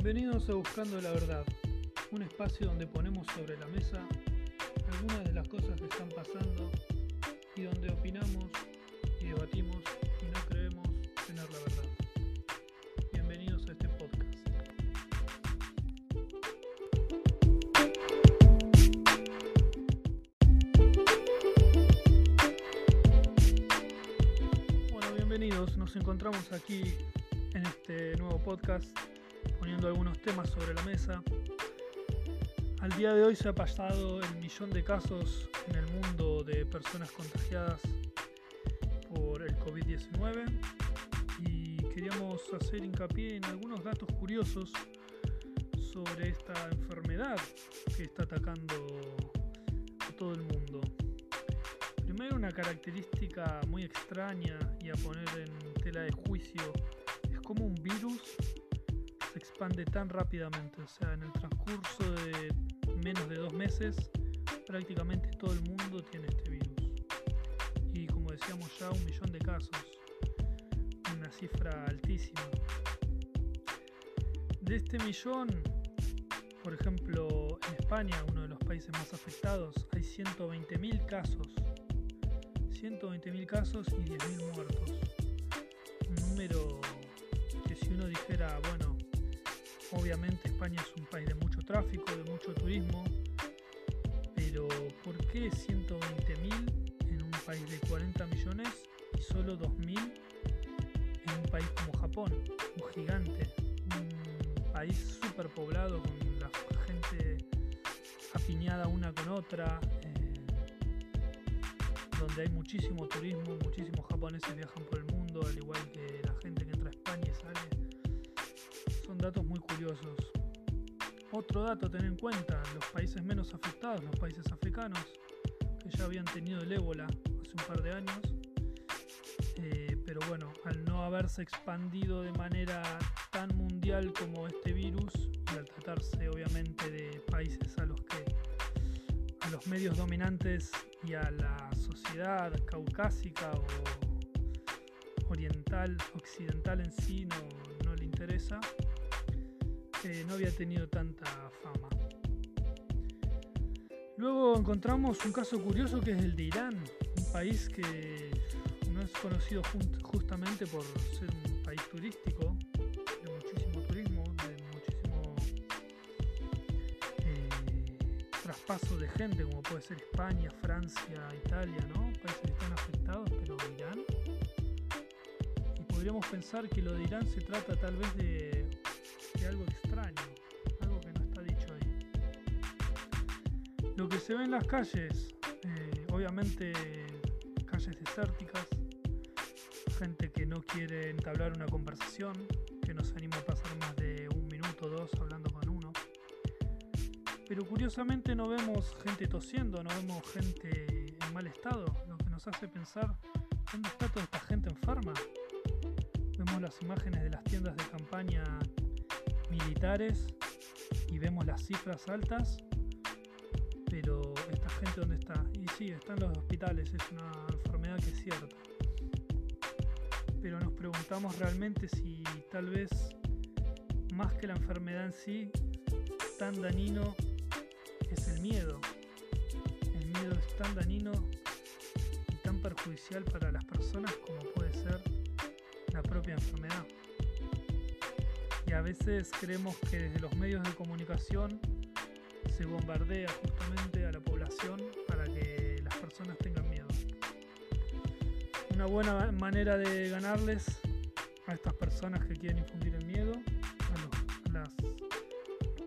Bienvenidos a Buscando la Verdad, un espacio donde ponemos sobre la mesa algunas de las cosas que están pasando y donde opinamos y debatimos y no creemos tener la verdad. Bienvenidos a este podcast. Bueno, bienvenidos. Nos encontramos aquí en este nuevo podcast poniendo algunos temas sobre la mesa. Al día de hoy se ha pasado el millón de casos en el mundo de personas contagiadas por el COVID-19 y queríamos hacer hincapié en algunos datos curiosos sobre esta enfermedad que está atacando a todo el mundo. Primero una característica muy extraña y a poner en tela de juicio es como un virus expande tan rápidamente, o sea, en el transcurso de menos de dos meses prácticamente todo el mundo tiene este virus. Y como decíamos ya, un millón de casos, una cifra altísima. De este millón, por ejemplo, en España, uno de los países más afectados, hay 120.000 casos. 120.000 casos y 10.000 muertos. Un número que si uno dijera, bueno, obviamente España es un país de mucho tráfico, de mucho turismo, pero ¿por qué 120.000 en un país de 40 millones y solo 2.000 en un país como Japón, un gigante, un país súper poblado con la gente apiñada una con otra, eh, donde hay muchísimo turismo, muchísimos japoneses viajan por el mundo, al igual que la gente que entra a España y sale. Datos muy curiosos. Otro dato a tener en cuenta, los países menos afectados, los países africanos, que ya habían tenido el ébola hace un par de años, eh, pero bueno, al no haberse expandido de manera tan mundial como este virus, y al tratarse obviamente de países a los que a los medios dominantes y a la sociedad caucásica o oriental, occidental en sí no le interesa, eh, no había tenido tanta fama. Luego encontramos un caso curioso que es el de Irán, un país que no es conocido justamente por ser un país turístico, de muchísimo turismo, de muchísimo eh, traspaso de gente, como puede ser España, Francia, Italia, ¿no? Países que están afectados, pero Irán. Y podríamos pensar que lo de Irán se trata tal vez de, algo extraño, algo que no está dicho ahí. Lo que se ve en las calles, eh, obviamente calles desérticas, gente que no quiere entablar una conversación, que no se anima a pasar más de un minuto o dos hablando con uno. Pero curiosamente no vemos gente tosiendo, no vemos gente en mal estado, lo que nos hace pensar dónde está toda esta gente enferma. Vemos las imágenes de las tiendas de campaña militares y vemos las cifras altas, pero esta gente dónde está? Y sí, está en los hospitales, es una enfermedad que es cierta. Pero nos preguntamos realmente si tal vez más que la enfermedad en sí, tan dañino es el miedo. El miedo es tan dañino y tan perjudicial para las personas como puede ser la propia enfermedad. Y a veces creemos que desde los medios de comunicación se bombardea justamente a la población para que las personas tengan miedo. Una buena manera de ganarles a estas personas que quieren infundir el miedo, a, las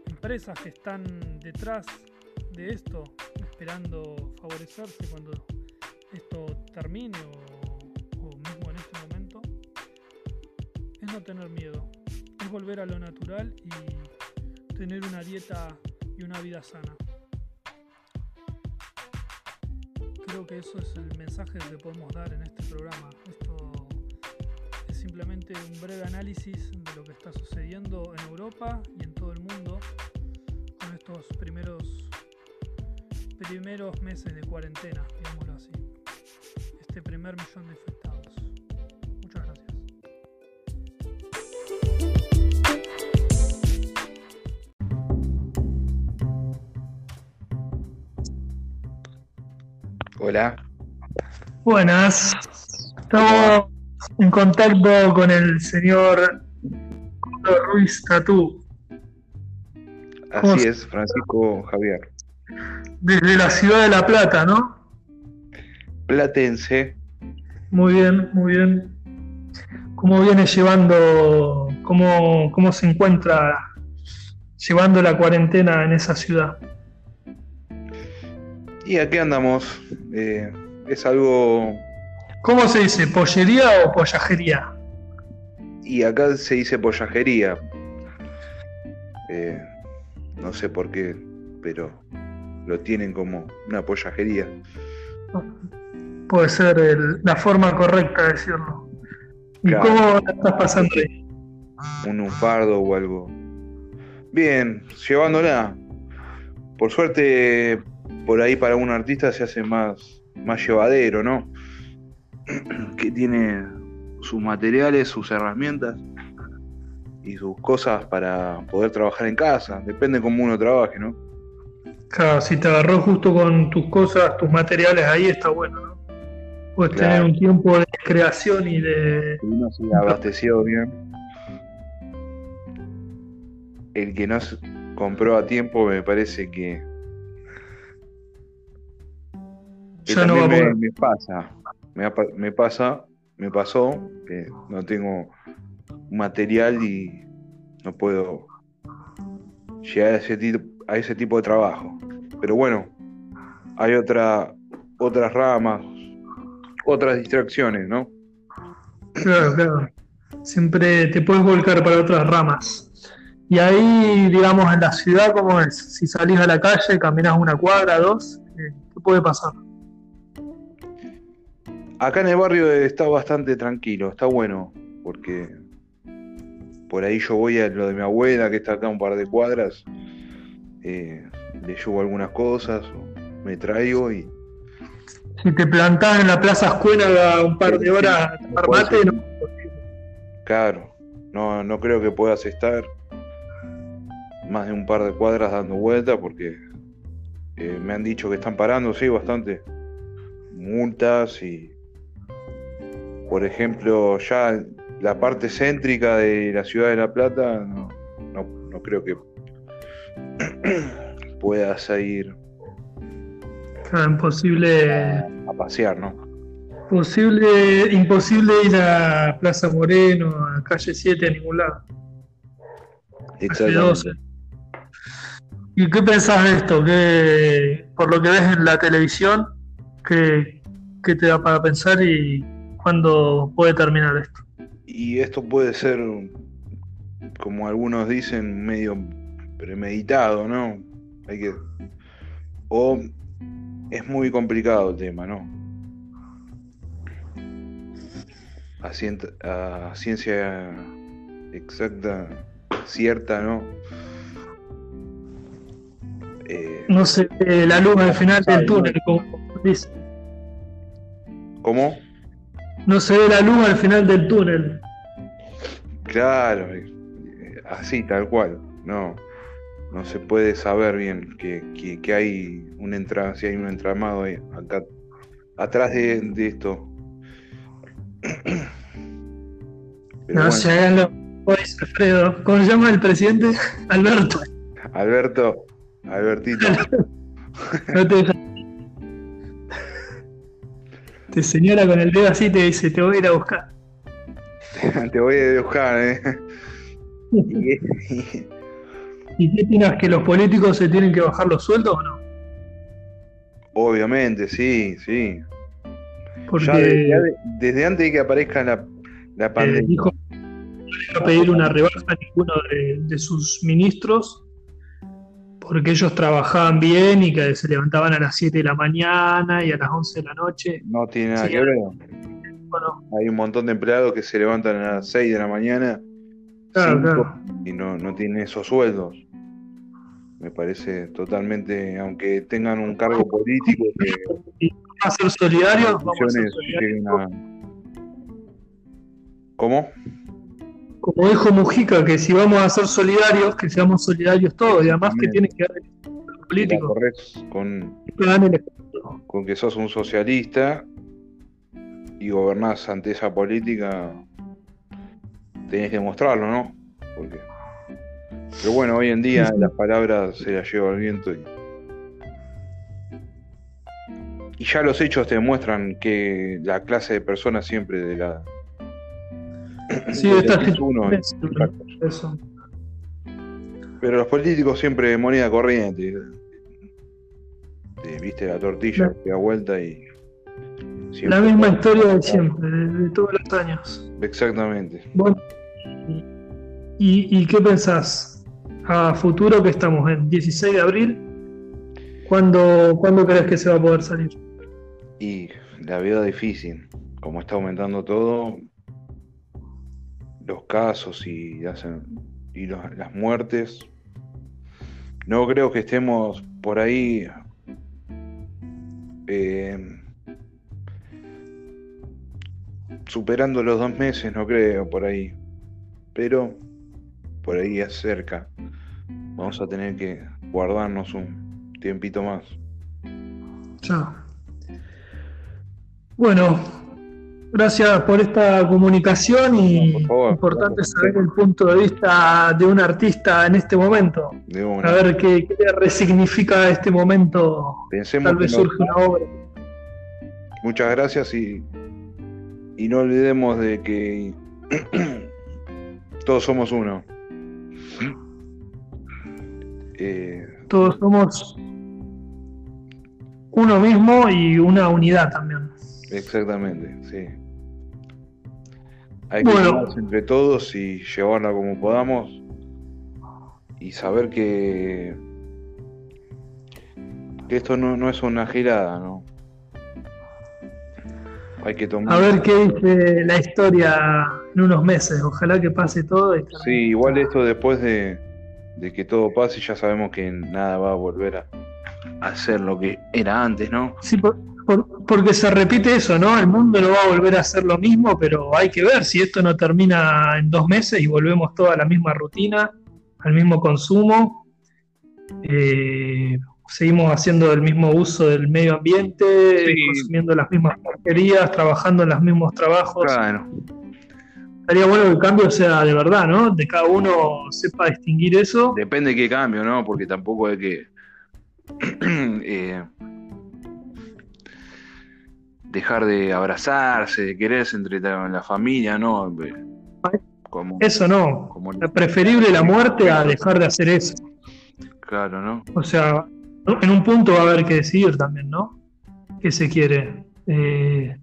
empresas que están detrás de esto, esperando favorecerse cuando esto termine o, o mismo en este momento, es no tener miedo, volver a lo natural y tener una dieta y una vida sana. Creo que eso es el mensaje que podemos dar en este programa. Esto es simplemente un breve análisis de lo que está sucediendo en Europa y en todo el mundo con estos primeros primeros meses de cuarentena, digámoslo así. Este primer millón de infectados. Hola. Buenas. Estamos en contacto con el señor Ruiz Tatú. Así es, Francisco Javier. Desde la ciudad de La Plata, ¿no? Platense. Muy bien, muy bien. ¿Cómo viene llevando, cómo, cómo se encuentra llevando la cuarentena en esa ciudad? Y aquí andamos. Eh, es algo. ¿Cómo se dice? ¿Pollería o pollajería? Y acá se dice pollajería. Eh, no sé por qué, pero lo tienen como una pollajería. Puede ser la forma correcta de decirlo. ¿Y cómo estás pasando ahí? Un unfardo o algo. Bien, llevándola. Por suerte, por ahí para un artista se hace más, más llevadero, ¿no? que tiene sus materiales, sus herramientas y sus cosas para poder trabajar en casa. Depende cómo uno trabaje, ¿no? Claro, si te agarró justo con tus cosas, tus materiales ahí, está bueno, ¿no? Puedes tener un tiempo de creación y de. Si uno se abasteció bien. El que no compró a tiempo me parece que. Ya no va me, me, pasa. Me, me, pasa, me pasó que no tengo material y no puedo llegar a ese, a ese tipo de trabajo. Pero bueno, hay otra, otras ramas, otras distracciones, ¿no? Claro, claro. Siempre te puedes volcar para otras ramas. Y ahí, digamos, en la ciudad, ¿cómo es? Si salís a la calle, caminas una cuadra, dos, eh, ¿qué puede pasar? Acá en el barrio está bastante tranquilo, está bueno, porque por ahí yo voy a lo de mi abuela, que está acá un par de cuadras, eh, le llevo algunas cosas, me traigo y... Si te plantás en la Plaza Escuela un par de horas a mate, no. Claro, no, no creo que puedas estar más de un par de cuadras dando vueltas porque eh, me han dicho que están parando, sí, bastante. Multas y, por ejemplo, ya la parte céntrica de la ciudad de La Plata, no, no, creo que puedas ir imposible a pasear, ¿no? Posible, imposible ir a Plaza Moreno, a calle 7, a ningún lado. Exactamente. ¿Y qué pensás de esto? ¿Qué, por lo que ves en la televisión, ¿qué, qué te da para pensar y cuándo puede terminar esto? Y esto puede ser, como algunos dicen, medio premeditado, ¿no? Hay que. O es muy complicado el tema, ¿no? A, ciencia exacta, cierta, ¿no? Eh, no sé, la luz al final del túnel, como dice. ¿Cómo? No se ve la luz al final del túnel. Claro, así, tal cual. No, no se puede saber bien que, que, hay un entra, si hay un entramado ahí, acá atrás de, esto. no se hagan los Alfredo. ¿Cómo se llama el presidente? Alberto. Alberto, Albertito. no te te señala con el dedo así y te dice, te voy a ir a buscar. te voy a ir a buscar, ¿eh? ¿Y qué opinas? ¿Que los políticos se tienen que bajar los sueldos o no? Obviamente, sí, sí. Porque desde, antes de que aparezca la, la eh, pandemia. dijo a pedir una rebaja a ninguno de, sus ministros porque ellos trabajaban bien y que se levantaban a las 7 de la mañana y a las 11 de la noche. No tiene nada que ver. Hay un montón de empleados que se levantan a las 6 de la mañana y no, no tienen esos sueldos. Me parece totalmente, aunque tengan un cargo político. Que, ¿Vamos a ser solidarios? Vamos a ser solidarios. ¿Cómo? Como dijo Mujica, que si vamos a ser solidarios, que seamos solidarios todos, y además que tiene que haber político. Con, con que sos un socialista y gobernás ante esa política, tenés que mostrarlo, ¿no? Porque... Pero bueno, hoy en día las palabras se las lleva el viento y... y ya los hechos te demuestran que la clase de personas siempre de la... Sí, de esta la que es uno, eso. Pero los políticos siempre moneda corriente. Te- Viste la tortilla que da vuelta y. La misma historia de siempre, de, de todos los años. Exactamente. Bueno, ¿y, y qué pensás? A futuro que estamos en 16 de abril, ¿cuándo, ¿cuándo crees que se va a poder salir? Y la vida difícil. Como está aumentando todo, los casos y, las, y las muertes. No creo que estemos por ahí. eh, superando los dos meses, no creo, por ahí. Pero por ahí es cerca. Vamos a tener que guardarnos un tiempito más. Ya. Bueno, gracias por esta comunicación y favor, importante saber el punto de vista de un artista en este momento. A ver qué, qué resignifica este momento. Pensemos Tal vez no- surge una obra. Muchas gracias y, y no olvidemos de que todos somos uno. Eh, Todos somos uno mismo y una unidad también. exactamente, sí. Hay que Bueno. entre todos y llevarla como podamos y saber que, que esto no, no es una girada, ¿no? Hay que tomar... A ver qué dice la historia en unos meses. Ojalá que pase todo. y Sí, igual esto después de, de que todo pase, ya sabemos que nada va a volver a, a ser lo que era antes, ¿no? Sí, por- por- porque se repite eso, ¿no? El mundo no va a volver a hacer lo mismo, pero hay que ver si esto no termina en dos meses y volvemos toda a la misma rutina, al mismo consumo. Eh, seguimos haciendo el mismo uso del medio ambiente, Sí. consumiendo las mismas porquerías, trabajando en los mismos trabajos. Claro, Estaría bueno que el cambio sea de verdad, ¿no? De cada uno sepa distinguir eso. depende de qué cambio, ¿no? Porque tampoco hay que eh, dejar de abrazarse, de quererse entre la, la familia, ¿no? Como, Eso no. como- Preferible la muerte a dejar de hacer eso. claro, ¿no? O sea, en un punto va a haber que decidir también, ¿no? ¿Qué se quiere? Eh,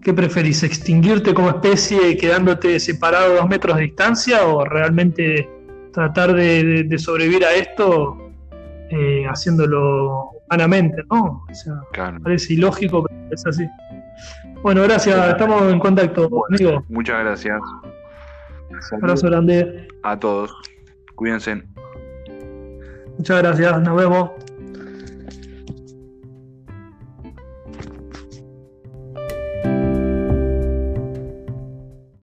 ¿Qué preferís? ¿Extinguirte como especie quedándote separado a dos metros de distancia o realmente tratar de, de- de sobrevivir a esto eh, haciéndolo humanamente, ¿no? O sea, Claro. parece ilógico, pero es así. Bueno, gracias, estamos en contacto, amigo. Muchas gracias. Abrazo grande. a todos. Cuídense. Muchas gracias, nos vemos.